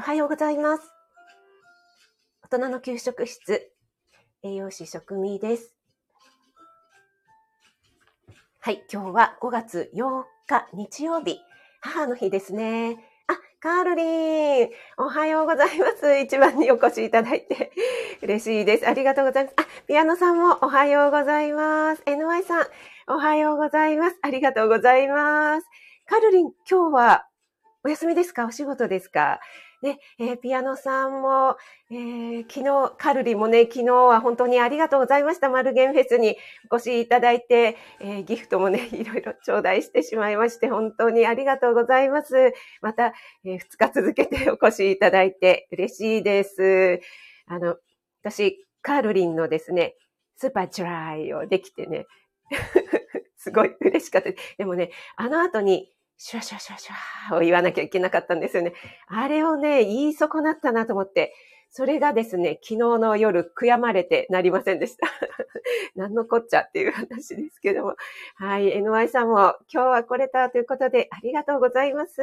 おはようございます。大人の給食室、栄養士食味です。はい、今日は5月8日日曜日、母の日ですね。あ、カールリン、おはようございます。一番にお越しいただいて嬉しいです。ありがとうございます。あ、ピアノさんもおはようございます。NY さん、おはようございます。ありがとうございます。カルリン、今日はお休みですか？お仕事ですか？ね、えー、ピアノさんも、えー、昨日、カルリもね、昨日は本当にありがとうございました。マルゲンフェスにお越しいただいて、えー、ギフトもね、いろいろ頂戴してしまいまして、本当にありがとうございます。また、えー、2日続けてお越しいただいて嬉しいです。あの、私、カルリンのですね、スーパーチュライをできてね、すごい嬉しかった。でもね、あの後に、シュワシュワシュワシュワを言わなきゃいけなかったんですよね。あれをね、言い損なったなと思って、それがですね、昨日の夜悔やまれてなりませんでした。何のこっちゃっていう話ですけども。はい、NY さんも今日は来れたということでありがとうございます。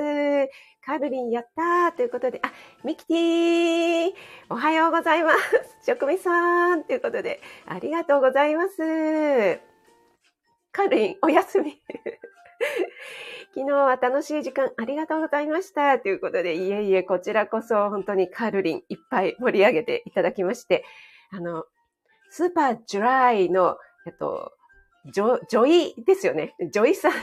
カルリンやったということで、あ、ミキティおはようございます。職味さんということでありがとうございます。カルリンおやすみ。昨日は楽しい時間ありがとうございました。ということで、いえいえ、こちらこそ本当にカルリンいっぱい盛り上げていただきまして、あの、スーパージュライの、えっと、ジョ、ジョイですよね。ジョイさんの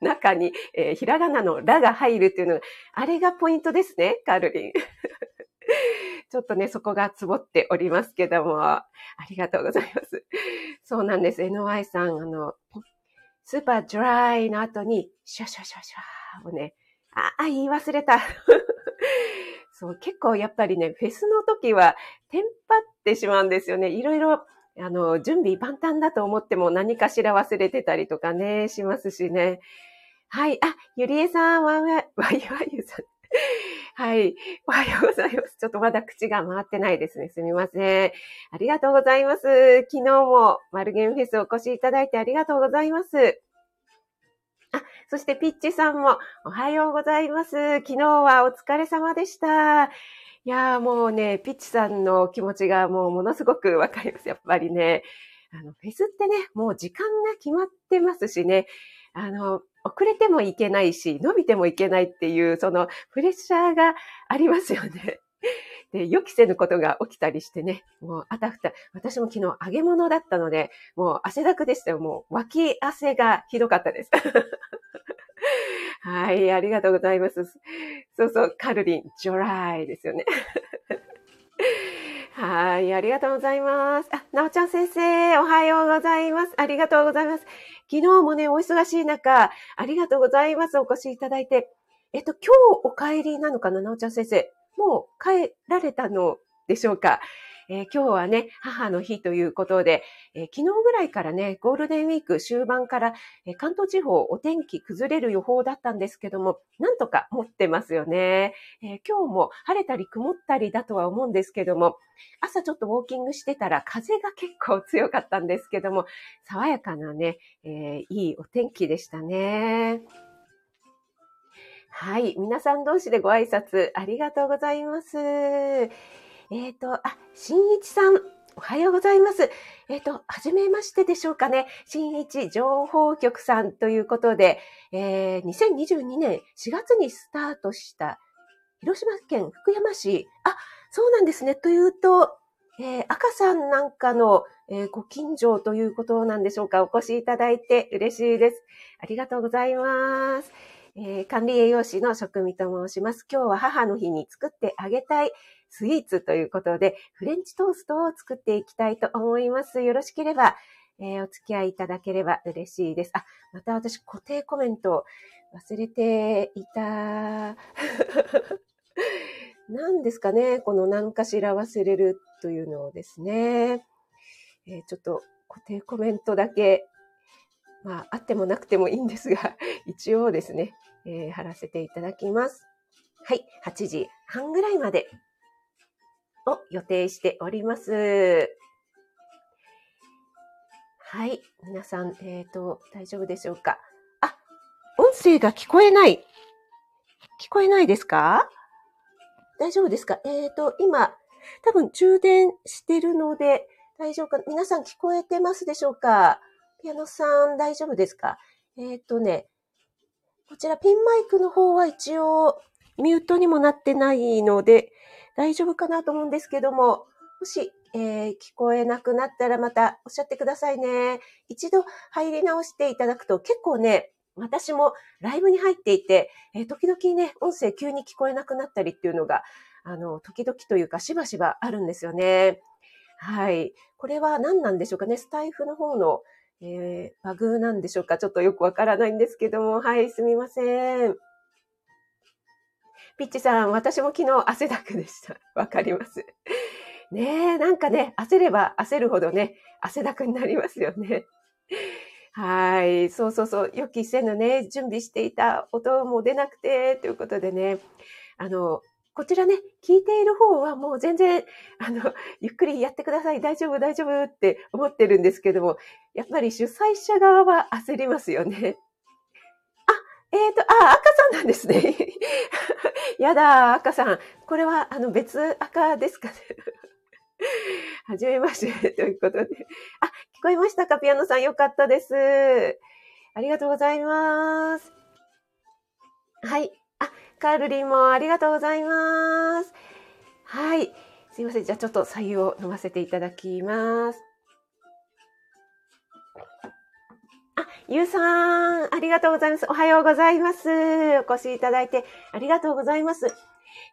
中に、えー、ひらがなのラが入るっていうのが、あれがポイントですね、カルリン。ちょっとね、そこがつぼっておりますけども、ありがとうございます。そうなんです。NY さん、あの、スーパードライの後に、シャシャシャシャをね、あ、あ、言い忘れた。そう、結構やっぱりね、フェスの時は、テンパってしまうんですよね。いろいろ、あの、準備万端だと思っても何かしら忘れてたりとかね、しますしね。はい。あ、ゆりえさん、わわ、わいわゆさん。はい。おはようございます。ちょっとまだ口が回ってないですね。すみません。ありがとうございます。昨日もマルゲンフェスお越しいただいてありがとうございます。あ、そしてピッチさんもおはようございます。昨日はお疲れ様でした。いやーもうね、ピッチさんの気持ちがもうものすごくわかります。やっぱりね。あの、フェスってね、もう時間が決まってますしね。あの、遅れてもいけないし、伸びてもいけないっていう、そのプレッシャーがありますよね。で、予期せぬことが起きたりしてね、もうあたふた、私も昨日揚げ物だったので、もう汗だくでしたよ。もう脇汗がひどかったです。はい、ありがとうございます。そうそう、カルリン、ジョライですよね。はい、ありがとうございます。あ、なおちゃん先生、おはようございます。ありがとうございます。昨日もね、お忙しい中、ありがとうございます。お越しいただいて。えっと、今日お帰りなのかな、なおちゃん先生。もう帰られたのでしょうか？えー、今日はね、母の日ということで、えー、昨日ぐらいからね、ゴールデンウィーク終盤から、えー、関東地方お天気崩れる予報だったんですけども、なんとか持ってますよね。え今日も晴れたり曇ったりだとは思うんですけども、朝ちょっとウォーキングしてたら風が結構強かったんですけども、爽やかなね、えいいお天気でしたね。はい。皆さん同士でご挨拶ありがとうございます。えっ、ー、と、あ、新一さん、おはようございます。えっ、ー、と、はじめましてでしょうかね。新一情報局さんということで、えー、2022年4月にスタートした広島県福山市。あ、そうなんですね。というと、えー、赤さんなんかの、えー、ご近所ということなんでしょうか。お越しいただいて嬉しいです。ありがとうございます。えー、管理栄養士の職味と申します。今日は母の日に作ってあげたいスイーツということで、フレンチトーストを作っていきたいと思います。よろしければ、えー、お付き合いいただければ嬉しいです。あ、また私固定コメント忘れていた。何ですかねこの何かしら忘れるというのをですね。えー、ちょっと固定コメントだけ、まあ、あってもなくてもいいんですが、一応ですね、えー、貼らせていただきます。はい、8時半ぐらいまでを予定しております。はい。皆さん、えっ、ー、と、大丈夫でしょうか？あ、音声が聞こえない。聞こえないですか？大丈夫ですか？えっ、ー、と、今、多分充電してるので、大丈夫か皆さん聞こえてますでしょうか？ピアノさん大丈夫ですか？えっ、ー、とね、こちらピンマイクの方は一応ミュートにもなってないので大丈夫かなと思うんですけども、もし、えー、聞こえなくなったらまたおっしゃってくださいね。一度入り直していただくと結構ね、私もライブに入っていて、えー、時々ね、音声急に聞こえなくなったりっていうのが、あの、時々というかしばしばあるんですよね。はい。これは何なんでしょうかね？スタイフの方の、えー、バグなんでしょうか？ちょっとよくわからないんですけども。はい、すみません。ピッチさん、私も昨日汗だくでした。わかります。ねえ、なんかね、焦れば焦るほどね、汗だくになりますよね。はい。そうそうそう。予期せぬね、準備していた音も出なくて、ということでね。あの、こちらね、聞いている方はもう全然、あの、ゆっくりやってください。大丈夫、大丈夫って思ってるんですけども、やっぱり主催者側は焦りますよね。あ、えっ、ー、と、あ、赤さんなんですね。やだ、赤さん。これは、あの、別赤ですかね。はじめまして、ということで。あ、聞こえましたか？ピアノさん、よかったです。ありがとうございます。はい。あ、カールリンもありがとうございます。はい。すいません。じゃあちょっと左右を飲ませていただきます。ゆうさん、ありがとうございます。おはようございます。お越しいただいてありがとうございます。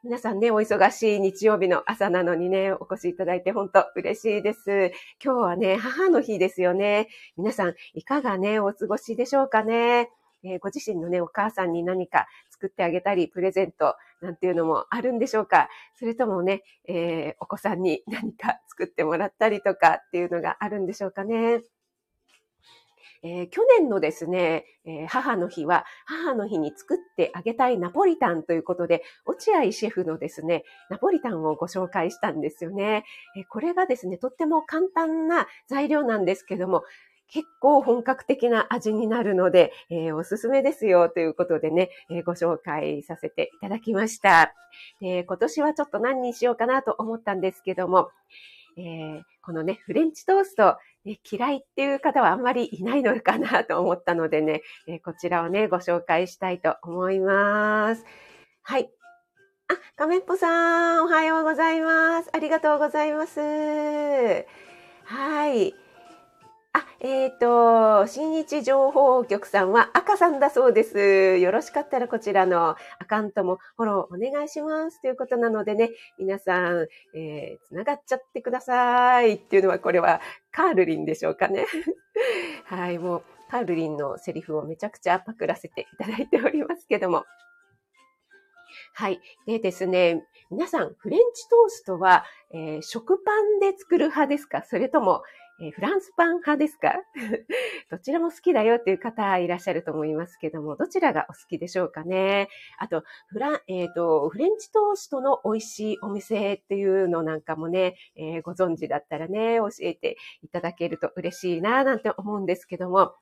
皆さんね、お忙しい日曜日の朝なのにね、お越しいただいて本当嬉しいです。今日はね、母の日ですよね。皆さん、いかがね、お過ごしでしょうかね。えー、ご自身のね、お母さんに何か作ってあげたり、プレゼントなんていうのもあるんでしょうかそれともね、えー、お子さんに何か作ってもらったりとかっていうのがあるんでしょうかね。えー、去年のですね、えー、母の日は、母の日に作ってあげたいナポリタンということで、落合シェフのですね、ナポリタンをご紹介したんですよね。えー、これがですね、とっても簡単な材料なんですけども、結構本格的な味になるので、えー、おすすめですよということでね、えー、ご紹介させていただきました、えー、今年はちょっと何にしようかなと思ったんですけども、えー、このね、フレンチトースト、ね、嫌いっていう方はあんまりいないのかなと思ったのでね、え、こちらをね、ご紹介したいと思います。はい。あ、カメッポさん、おはようございます。ありがとうございます。はい。あ、えっ、ー、と、新一情報局さんは赤さんだそうです。よろしかったらこちらのアカウントもフォローお願いしますということなのでね、皆さん、えー、つながっちゃってくださいっていうのは、これはカールリンでしょうかね。はい、もうカールリンのセリフをめちゃくちゃパクらせていただいておりますけども。はい。でですね、皆さん、フレンチトーストは、えー、食パンで作る派ですか？それとも、えフランスパン派ですか？どちらも好きだよっていう方いらっしゃると思いますけども、どちらがお好きでしょうかね？あと、フラン、えっ、ー、と、フレンチトーストの美味しいお店っていうのなんかもね、えー、ご存知だったらね、教えていただけると嬉しいな、なんて思うんですけども、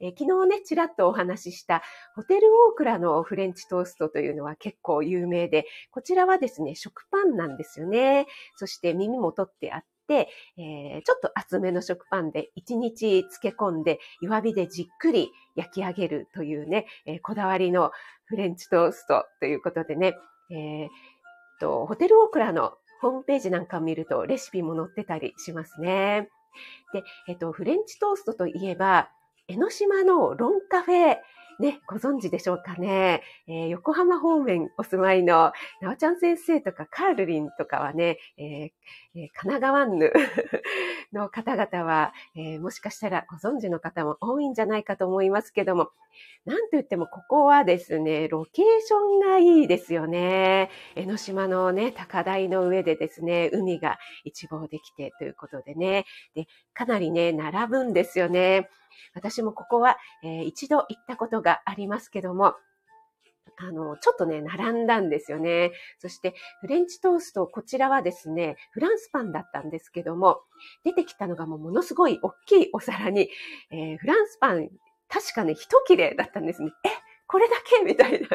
えー、昨日ね、ちらっとお話ししたホテルオークラのフレンチトーストというのは結構有名で、こちらはですね、食パンなんですよね。そして耳も取ってあって、えー、ちょっと厚めの食パンで1日漬け込んで弱火でじっくり焼き上げるというね、えー、こだわりのフレンチトーストということでね、えー、とホテルオークラのホームページなんかを見るとレシピも載ってたりしますね。で、えっ、と、フレンチトーストといえば、江ノ島のロンカフェね、ご存知でしょうかね。えー、横浜方面お住まいのなおちゃん先生とかカールリンとかはね、えー、神奈川ヌの方々は、えー、もしかしたらご存知の方も多いんじゃないかと思いますけども、なんと言ってもここはですね、ロケーションがいいですよね。江ノ島のね、高台の上でですね、海が一望できてということでね、で、かなりね、並ぶんですよね。私もここは、えー、一度行ったことがありますけども、あの、ちょっとね、並んだんですよね。そして、フレンチトースト、こちらはですね、フランスパンだったんですけども、出てきたのがもうものすごい大きいお皿に、えー、フランスパン、確かね、一切れだったんですね。え、これだけ？みたいな。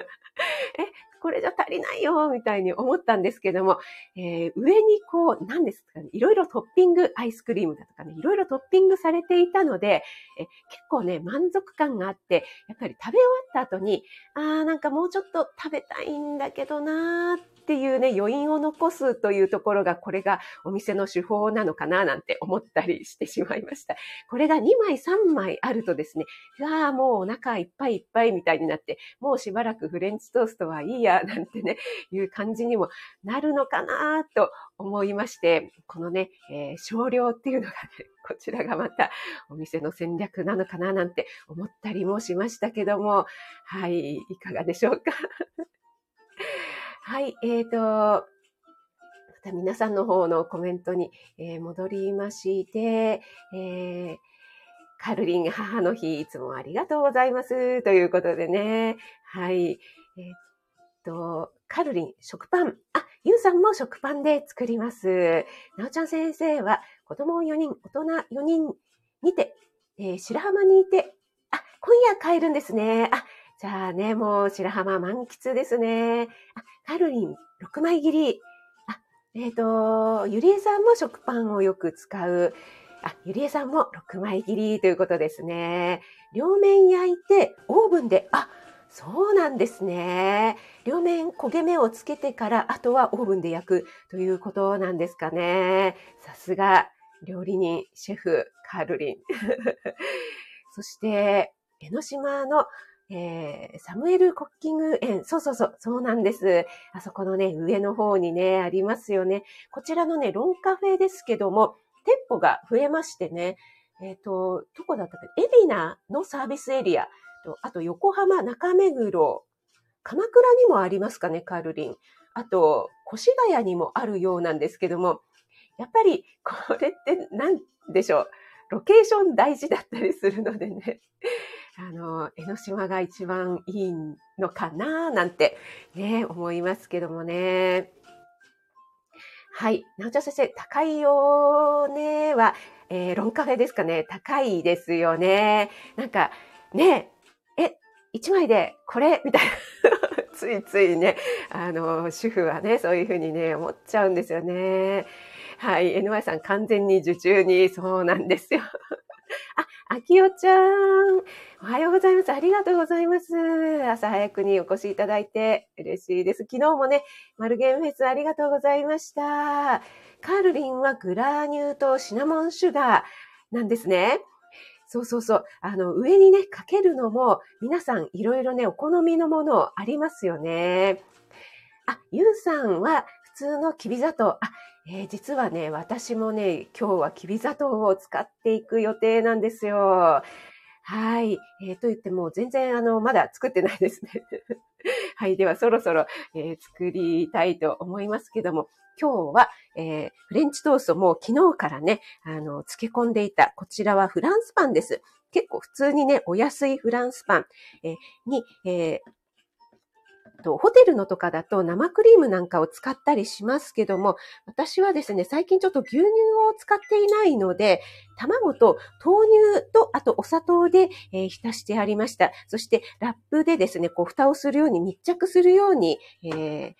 これじゃ足りないよ、みたいに思ったんですけども、えー、上にこう、何ですかね、いろいろトッピング、アイスクリームだとかね、いろいろトッピングされていたので、え結構ね、満足感があって、やっぱり食べ終わった後に、あーなんかもうちょっと食べたいんだけどなーっていうね、余韻を残すというところが、これがお店の手法なのかななんて思ったりしてしまいました。これが2枚3枚あるとですね、うわーもうお腹いっぱいいっぱいみたいになって、もうしばらくフレンチトーストはいいや、なんてね、いう感じにもなるのかなと思いまして、このね、えー、少量っていうのがね、こちらがまたお店の戦略なのかななんて思ったりもしましたけども、はい、いかがでしょうか？はい、えーと、また皆さんの方のコメントに、えー、戻りまして、えー、カルリン母の日、いつもありがとうございます。ということでね。はい。え、っと、カルリン、食パン。あ、ゆうさんも食パンで作ります。なおちゃん先生は、子供4人、大人4人にて、えー、白浜にいて、あ、今夜帰るんですね。あ、じゃあね、もう白浜満喫ですね。あ、カルリン、6枚切り。あ、えっ、ー、と、ゆりえさんも食パンをよく使う。あ、ゆりえさんも6枚切りということですね。両面焼いて、オーブンで、あ、そうなんですね。両面焦げ目をつけてから、あとはオーブンで焼くということなんですかね。さすが、料理人、シェフ、カールリン。そして、江ノ島の、えー、サムエルコッキング園。そうそうそう、そうなんです。あそこのね、上の方にね、ありますよね。こちらのね、ロンカフェですけども、店舗が増えましてね、えっ、ー、と、どこだったか、エビナのサービスエリアと、あと横浜中目黒、鎌倉にもありますかね、カールリン。あと、越谷にもあるようなんですけども、やっぱりこれって何でしょう？ロケーション大事だったりするのでね。あの、江ノ島が一番いいのかななんてね、思いますけどもね。はい。なおちゃん先生、高いよねは、えー、ロンカフェですかね。高いですよね。なんか、ね、え、一枚でこれみたいな。ついついね、あの、主婦はね、そういうふうにね、思っちゃうんですよね。はい。NY さん、完全に受注に、そうなんですよ。あ、あきおちゃん。おはようございます。ありがとうございます。朝早くにお越しいただいて嬉しいです。昨日もね、マルゲンフェスありがとうございました。カールリンはグラニューとシナモンシュガーなんですね。そうそうそう。あの、上にね、かけるのも、皆さんいろいろね、お好みのものありますよね。あ、ゆうさんは普通のきび砂糖。あ、えー、実はね、私もね、今日はきび砂糖を使っていく予定なんですよ。はい。えー、と言っても、全然、あの、まだ作ってないですね。はい。では、そろそろ、えー、作りたいと思いますけども、今日は、えー、フレンチトーストも昨日からね、あの、漬け込んでいた、こちらはフランスパンです。結構普通にね、お安いフランスパン、え、に、え、と、ホテルのとかだと生クリームなんかを使ったりしますけども、私はですね、最近ちょっと牛乳を使っていないので、卵と豆乳と、あとお砂糖で、えー、浸してありました。そしてラップでですね、こう蓋をするように密着するように、えー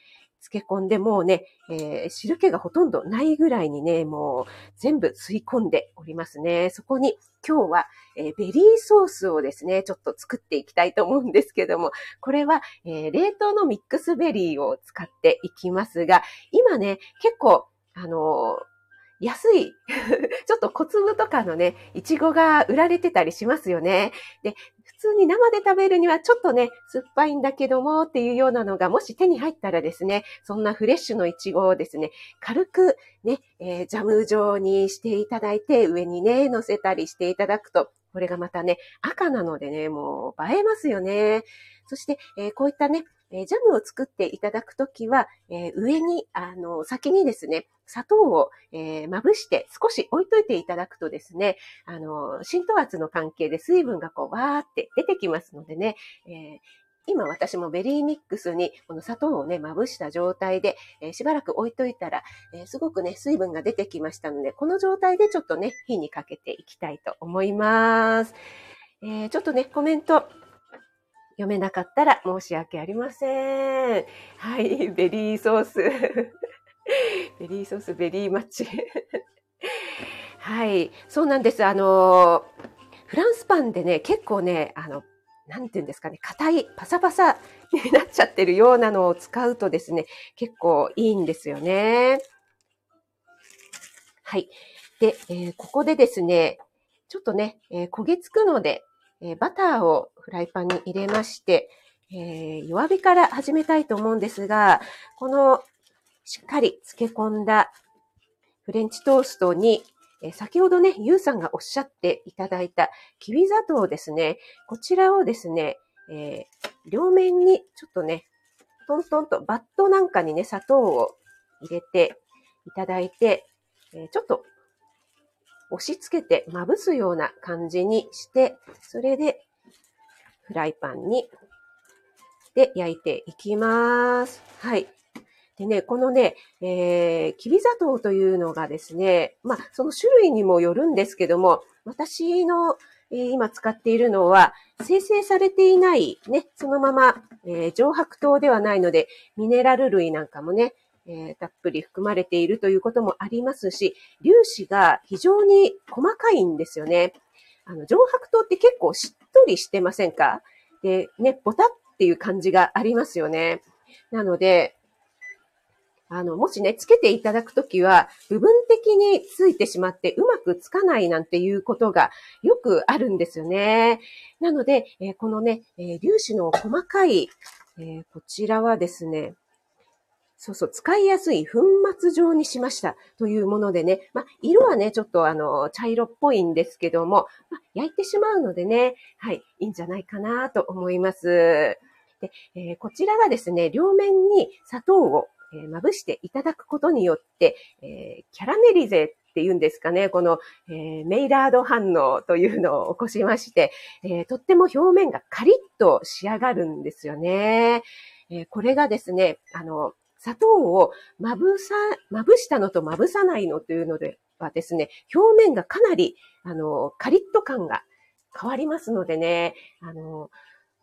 漬け込んで、もうね、えー、汁気がほとんどないぐらいにね、もう全部吸い込んでおりますね。そこに今日は、えー、ベリーソースをですね、ちょっと作っていきたいと思うんですけども、これは、えー、冷凍のミックスベリーを使っていきますが、今ね、結構、あの安い ちょっと小粒とかのね、いちごが売られてたりしますよね。で、普通に生で食べるにはちょっとね、酸っぱいんだけどもっていうようなのがもし手に入ったらですね、そんなフレッシュのいちごをですね、軽くね、えー、ジャム状にしていただいて、上にね、乗せたりしていただくと、これがまたね、赤なのでね、もう映えますよね。そして、えー、こういったね、えジャムを作っていただくときは、え上に、あの、先にですね、砂糖を、えー、まぶして少し置いといていただくとですね、あの、浸透圧の関係で水分がこう、わーって出てきますのでね、え今私もベリーミックスにこの砂糖をね、まぶした状態で、えー、しばらく置いといたら、えー、すごくね、水分が出てきましたので、この状態でちょっとね、火にかけていきたいと思います。えー、ちょっとね、コメント読めなかったら申し訳ありません。はい、ベリーソース。ベリーソース、 very much。はい、そうなんです。あの、フランスパンでね、結構ね、あの、なんて言うんですかね、硬い、パサパサ になっちゃってるようなのを使うとですね、結構いいんですよね。はい。で、えー、ここでですね、ちょっとね、えー、焦げつくので、え、バターをフライパンに入れまして、え弱火から始めたいと思うんですが、このしっかり漬け込んだフレンチトーストに、え先ほどね、ゆうさんがおっしゃっていただいたきび砂糖ですね。こちらをですね、えー、両面にちょっとね、トントンとバットなんかにね、砂糖を入れていただいて、え、ちょっと押し付けてまぶすような感じにして、それでフライパンにで焼いていきます。はい。でね、このね、えー、きび砂糖というのがですね、まあ、その種類にもよるんですけども、私の、えー、今使っているのは、生成されていないね、そのまま、えー、上白糖ではないので、ミネラル類なんかもね、えー、たっぷり含まれているということもありますし、粒子が非常に細かいんですよね。あの、上白糖って結構しっとりしてませんか？で、ね、ボタっていう感じがありますよね。なので、あの、もしね、つけていただくときは、部分的についてしまってうまくつかないなんていうことがよくあるんですよね。なので、えー、このね、えー、粒子の細かい、えー、こちらはですね、そうそう、使いやすい粉末状にしました。というものでね、まあ、色はね、ちょっとあの、茶色っぽいんですけども、まあ、焼いてしまうのでね、はい、いいんじゃないかなと思います。で、えー、こちらがですね、両面に砂糖をえ、まぶしていただくことによって、えー、キャラメリゼっていうんですかね、この、えー、メイラード反応というのを起こしまして、えー、とっても表面がカリッと仕上がるんですよね。えー、これがですね、あの、砂糖をまぶさ、まぶしたのとまぶさないのというのではですね、表面がかなり、あの、カリッと感が変わりますのでね、あの、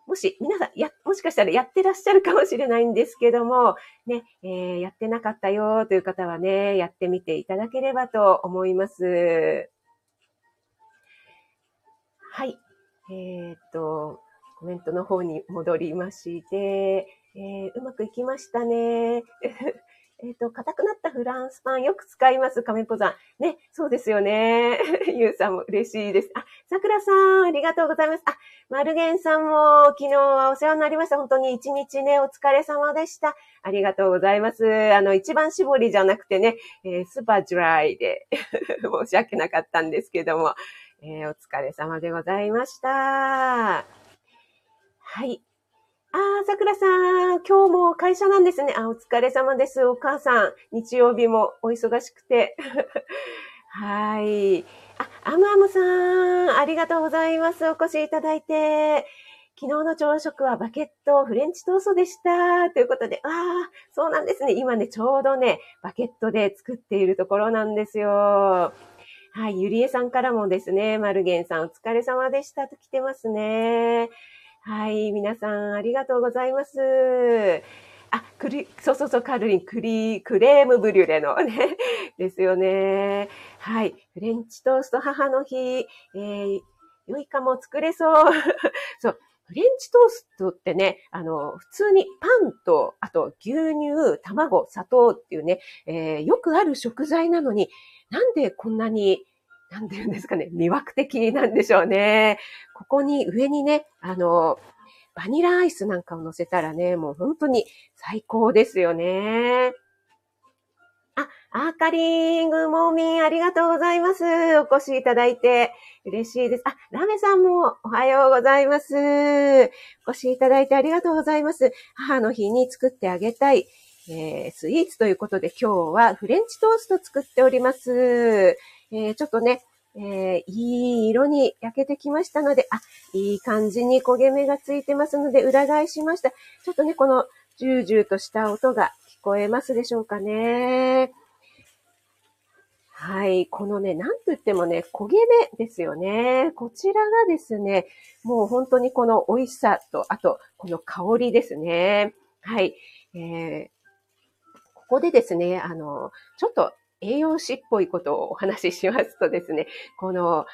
もし、皆さん、や、もしかしたらやってらっしゃるかもしれないんですけども、ね、えー、やってなかったよという方はね、やってみていただければと思います。はい。えー、っと、コメントの方に戻りまして、えー、うまくいきましたね。えっ、と、硬くなったフランスパンよく使います、亀子さん。ね、そうですよね。ゆうさんも嬉しいです。あ、桜さん、ありがとうございます。あ、マルゲンさんも昨日はお世話になりました。本当に一日ね、お疲れ様でした。ありがとうございます。あの、一番搾りじゃなくてね、えー、スーパードライで 申し訳なかったんですけども、えー、お疲れ様でございました。はい。ああ、桜さん、今日も会社なんですね。あ、お疲れ様です。お母さん、日曜日もお忙しくて。はい。あ、アムアムさん、ありがとうございます。お越しいただいて。昨日の朝食はバケットフレンチトーストでした。ということで、ああ、そうなんですね。今ね、ちょうどね、バケットで作っているところなんですよ。はい、ゆりえさんからもですね、マルゲンさんお疲れ様でしたと来てますね。はい。皆さん、ありがとうございます。あ、クリ、そうそうそう、カルリン、クリ、クレームブリュレのね、ですよね。はい。フレンチトースト母の日、えー、良いかも作れそう。そう。フレンチトーストってね、あの、普通にパンと、あと牛乳、卵、砂糖っていうね、えー、よくある食材なのに、なんでこんなになんて言うんですかね、魅惑的なんでしょうね。ここに上にね、あの、バニラアイスなんかを乗せたらね、もう本当に最高ですよね。あ、アーカリングモーミンありがとうございます。お越しいただいて嬉しいです。あ、ラメさんもおはようございます。お越しいただいてありがとうございます。母の日に作ってあげたい、えー、スイーツということで今日はフレンチトースト作っております。えー、ちょっとね、えー、いい色に焼けてきましたので、あ、いい感じに焦げ目がついてますので、裏返しました。ちょっとね、このジュージューとした音が聞こえますでしょうかね。はい。このね、なんと言ってもね、焦げ目ですよね。こちらがですね、もう本当にこの美味しさと、あと、この香りですね。はい。えー、ここでですね、あの、ちょっと栄養士っぽいことをお話ししますとですね、この、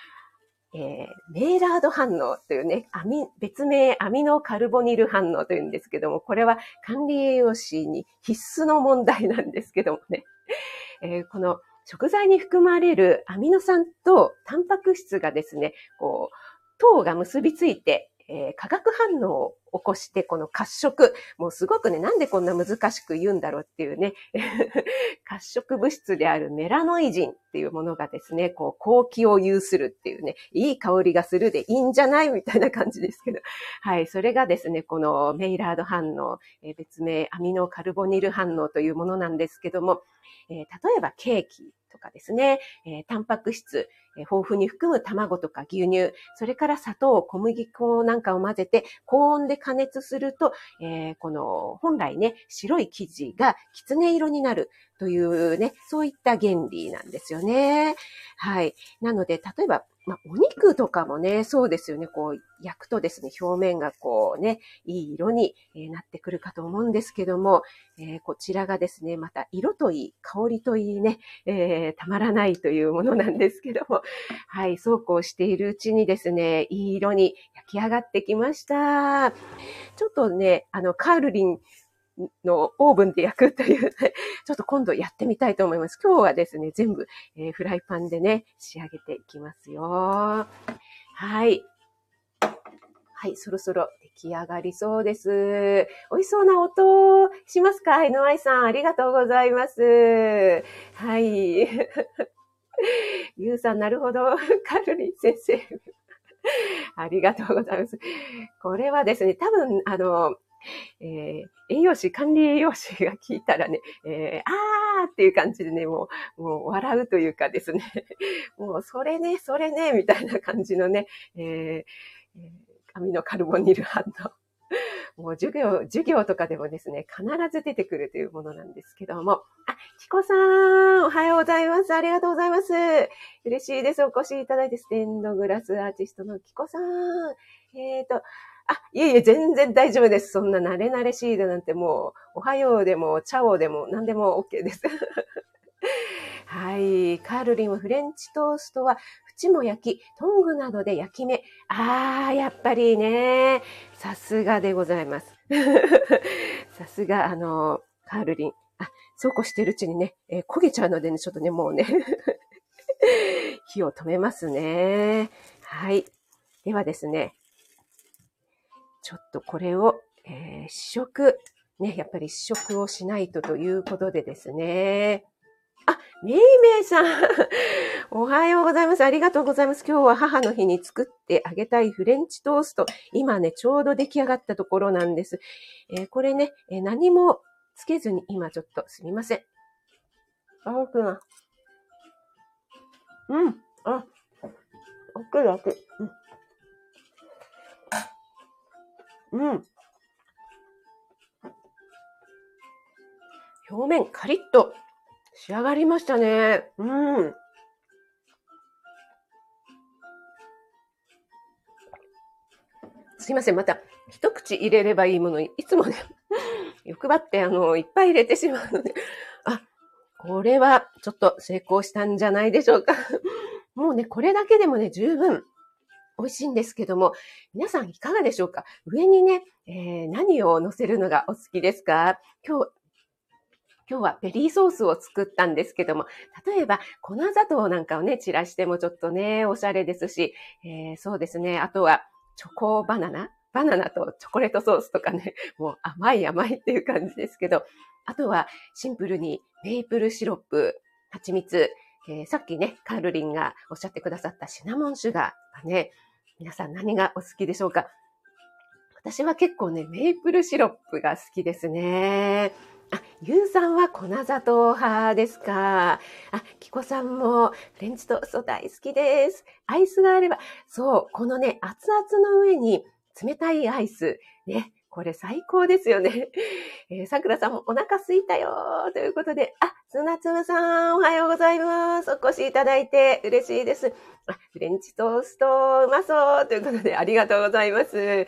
えー、メイラード反応というね、アミ、別名アミノカルボニル反応というんですけども、これは管理栄養士に必須の問題なんですけどもね、えー、この食材に含まれるアミノ酸とタンパク質がですね、こう、糖が結びついて、えー、化学反応を起こして、この褐色、もうすごくね、なんでこんな難しく言うんだろうっていうね、褐色物質であるメラノイジンっていうものがですね、こう、好気を有するっていうね、いい香りがするでいいんじゃないみたいな感じですけど、はい、それがですね、このメイラード反応、えー、別名アミノカルボニル反応というものなんですけども、えー、例えばケーキとかですね、えー、タンパク質、豊富に含む卵とか牛乳、それから砂糖、小麦粉なんかを混ぜて高温で加熱すると、えー、この本来ね、白い生地がきつね色になるというね、そういった原理なんですよね。はい。なので、例えばまあ、お肉とかもね、そうですよね。こう、焼くとですね、表面がこうね、いい色になってくるかと思うんですけども、えー、こちらがですね、また色といい、香りといいね、えー、たまらないというものなんですけども、はい、そうこうしているうちにですね、いい色に焼き上がってきました。ちょっとね、あの、カールリン、のオーブンで焼くという、ね、ちょっと今度やってみたいと思います。今日はですね、全部、えー、フライパンでね、仕上げていきますよ。はい。はい、そろそろ出来上がりそうです。美味しそうな音しますか？井上さん、ありがとうございます。はい。ゆうさん、なるほど。カルリン先生。ありがとうございます。これはですね、多分、あの、えー、栄養士、管理栄養士が聞いたらね、えー、あーっていう感じでね、もう、もう笑うというかですね、もうそれね、それね、みたいな感じのね、えー、アミノカルボニル反応。もう授業、授業とかでもですね、必ず出てくるというものなんですけども。あ、キコさん、おはようございます。ありがとうございます。嬉しいです。お越しいただいて、ステンドグラスアーティストのキコさん。えっ、ー、と、あ、いえいえ、全然大丈夫です。そんな慣れ慣れシードなんてもう、おはようでも、チャオでも、何でも OK です。はい。カールリンはフレンチトーストは、縁も焼き、トングなどで焼き目。あー、やっぱりね。さすがでございます。さすが、あの、カールリン。あ、そうこうしてるうちにね、えー、焦げちゃうのでね、ちょっとね、もうね 火を止めますね。はい。ではですね、ちょっとこれを、えー、試食、ね、やっぱり試食をしないとということでですね。あ、めいめいさん。おはようございます。ありがとうございます。今日は母の日に作ってあげたいフレンチトースト。今ね、ちょうど出来上がったところなんです。えー、これね、えー、何もつけずに今ちょっとすみません。あ、奥が。うん。あ、奥が奥。うん。うん。表面カリッと仕上がりましたね。うん。すいません。また、一口入れればいいもの、いつもね、欲張って、あの、いっぱい入れてしまうので、あ、これはちょっと成功したんじゃないでしょうか。もうね、これだけでもね、十分美味しいんですけども、皆さんいかがでしょうか？上にね、えー、何を乗せるのがお好きですか？今日、今日はベリーソースを作ったんですけども、例えば粉砂糖なんかをね、散らしてもちょっとね、おしゃれですし、えー、そうですね、あとはチョコバナナ？バナナとチョコレートソースとかね、もう甘い甘いっていう感じですけど、あとはシンプルにメープルシロップ、蜂蜜、えー、さっきね、カールリンがおっしゃってくださったシナモンシュガーとかね、皆さん何がお好きでしょうか？私は結構ね、メープルシロップが好きですね。あ、ゆうさんは粉砂糖派ですか？あ、キコさんもフレンチトースト大好きです。アイスがあれば、そう、このね、熱々の上に冷たいアイス、ね、これ最高ですよね。えー、桜さんもお腹すいたよということで、あ、砂粒さん、おはようございます。お越しいただいて嬉しいです。あ、フレンチトースト、うまそうということで、ありがとうございます。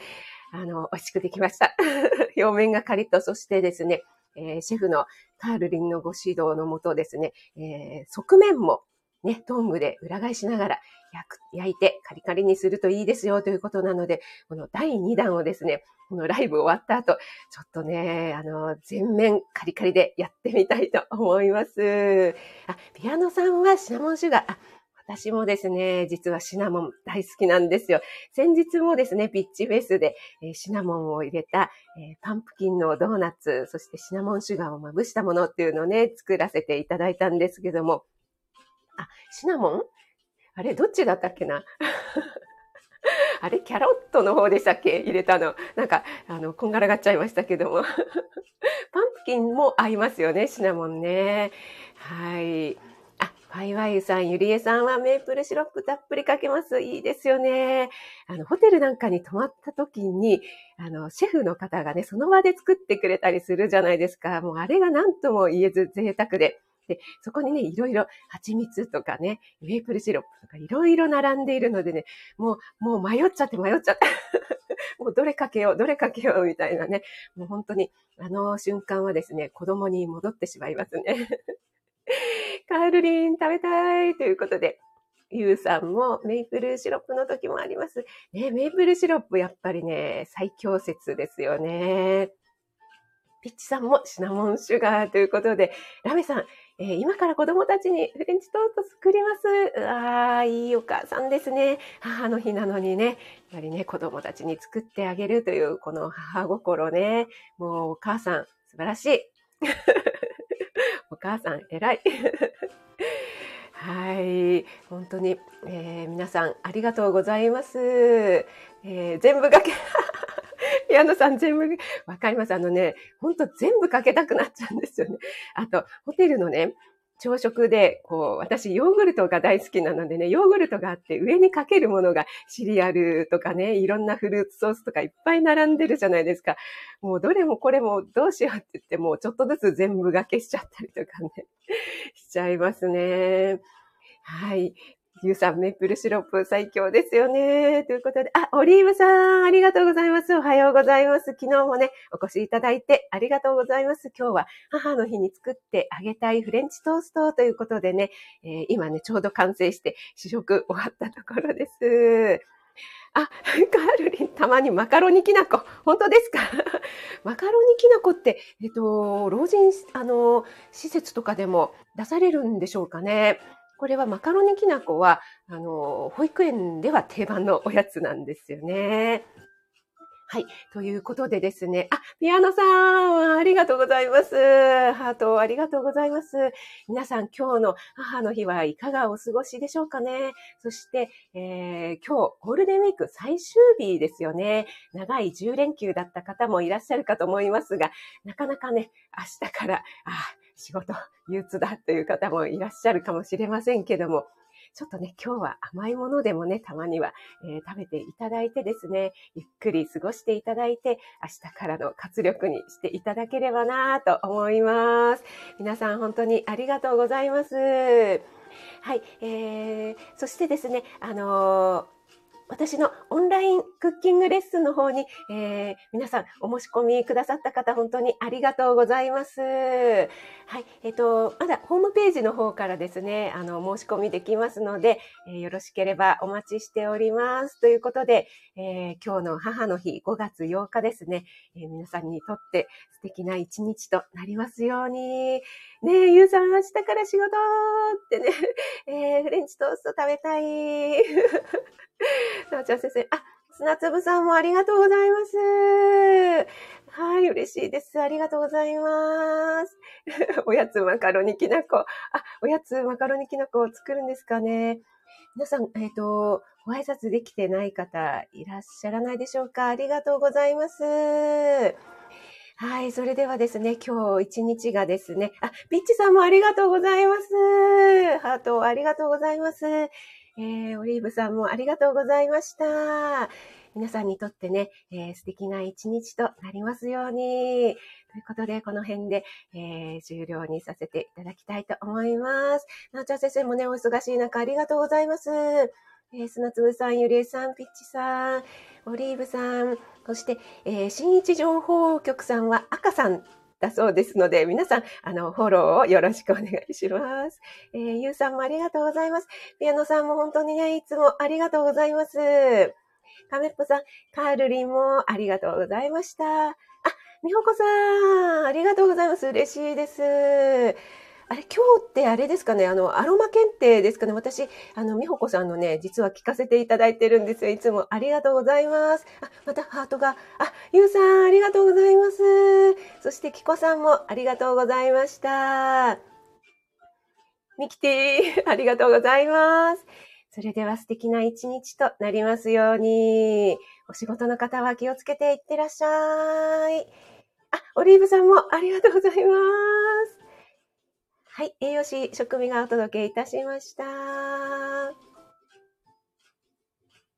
あの、美味しくできました。表面がカリッと、そしてですね、えー、シェフのカールリンのご指導のもとですね、えー、側面もね、トングで裏返しながら焼く、焼いてカリカリにするといいですよということなので、この第2弾をですね、このライブ終わった後、ちょっとね、あの、全面カリカリでやってみたいと思います。あ、ピアノさんはシナモンシュガー、あ、私もですね、実はシナモン大好きなんですよ。先日もですね、ピッチフェスで、え、シナモンを入れた、え、パンプキンのドーナツ、そしてシナモンシュガーをまぶしたものっていうのをね、作らせていただいたんですけども、あ、シナモン？あれ、どっちだったっけな？あれ、キャロットの方でしたっけ？入れたの。なんか、あの、こんがらがっちゃいましたけども。パンプキンも合いますよね、シナモンね。はい。ワイワイさん、ゆりえさんはメープルシロップたっぷりかけます。いいですよね。あの、ホテルなんかに泊まった時に、あの、シェフの方がね、その場で作ってくれたりするじゃないですか。もうあれが何とも言えず贅沢で。で、そこにね、いろいろ蜂蜜とかね、メープルシロップとかいろいろ並んでいるのでね、もう、もう迷っちゃって迷っちゃって。もうどれかけよう、どれかけようみたいなね。もう本当に、あの瞬間はですね、子供に戻ってしまいますね。カールリン食べたいということで、ゆうさんもメイプルシロップの時もあります。ね、メイプルシロップやっぱりね、最強説ですよね。ピッチさんもシナモンシュガーということで、ラメさん、えー、今から子供たちにフレンチトースト作ります。ああ、いいお母さんですね。母の日なのにね、やっぱりね、子供たちに作ってあげるという、この母心ね。もうお母さん、素晴らしい。お母さん、偉い。はい。本当に、えー、皆さんありがとうございます。えー、全部がけ、ピアノさん全部、わかります。あのね、本当全部かけたくなっちゃうんですよね。あと、ホテルのね、朝食で、こう、私、ヨーグルトが大好きなのでね、ヨーグルトがあって、上にかけるものがシリアルとかね、いろんなフルーツソースとかいっぱい並んでるじゃないですか。もうどれもこれもどうしようって言って、もうちょっとずつ全部がけしちゃったりとかね、しちゃいますね。はい。ゆうさん、メープルシロップ最強ですよね。ということで、あ、オリーブさん、ありがとうございます。おはようございます。昨日もね、お越しいただいてありがとうございます。今日は母の日に作ってあげたいフレンチトーストということでね、えー、今ね、ちょうど完成して試食終わったところです。あ、カールリン、たまにマカロニきなこ。本当ですか？マカロニきなこって、えっと、老人、あの、施設とかでも出されるんでしょうかね。これはマカロニきなこは、あの、保育園では定番のおやつなんですよね。はい。ということでですね。あ、ピアノさん、ありがとうございます。ハート、ありがとうございます。皆さん、今日の母の日はいかがお過ごしでしょうかね。そして、えー、今日、ゴールデンウィーク最終日ですよね。長い10連休だった方もいらっしゃるかと思いますが、なかなかね、明日から、あ、仕事憂鬱だという方もいらっしゃるかもしれませんけども、ちょっとね、今日は甘いものでもね、たまには、えー、食べていただいてですね、ゆっくり過ごしていただいて、明日からの活力にしていただければなと思います。皆さん本当にありがとうございます。はい、えー、そしてですね、あのー私のオンラインクッキングレッスンの方に、えー、皆さんお申し込みくださった方、本当にありがとうございます。はい。えっ、ー、と、まだホームページの方からですね、あの、申し込みできますので、えー、よろしければお待ちしております。ということで、え今日の母の日5月8日ですね、え皆さんにとって素敵な一日となりますように。ねえ、ゆうさん明日から仕事ってね、えフレンチトースト食べたい。なおちゃん先生、あ、砂粒さんもありがとうございます。はい、嬉しいです。ありがとうございます。おやつマカロニきなこ。あ、おやつマカロニきなこを作るんですかね。皆さん、えっ、ー、と、ご挨拶できてない方いらっしゃらないでしょうかありがとうございます。はい、それではですね、今日一日がですね、あ、ピッチさんもありがとうございます。ハートありがとうございます。えー、オリーブさんもありがとうございました。皆さんにとってね、えー、素敵な一日となりますように。ということで、この辺で、えー、終了にさせていただきたいと思います。なおちゃん先生もね、お忙しい中ありがとうございます。えー、砂粒さん、ゆりえさん、ピッチさん、オリーブさん、そして、えー、新一情報局さんは赤さんだそうですので、皆さん、あの、フォローをよろしくお願いします。えー、ゆうさんもありがとうございます。ピアノさんも本当にね、いつもありがとうございます。カメッポさん、カールリンもありがとうございました。あ、みほこさん、ありがとうございます。嬉しいです。あれ、今日ってあれですかね、あの、アロマ検定ですかね？私、あの、みほこさんのね、実は聞かせていただいてるんですよ。いつもありがとうございます。あ、またハートが。あ、ゆうさん、ありがとうございます。そして、きこさんもありがとうございました。ミキティ、ありがとうございます。それでは素敵な一日となりますように。お仕事の方は気をつけていってらっしゃい。あ、オリーブさんもありがとうございます。はい、栄養士食味がお届けいたしました。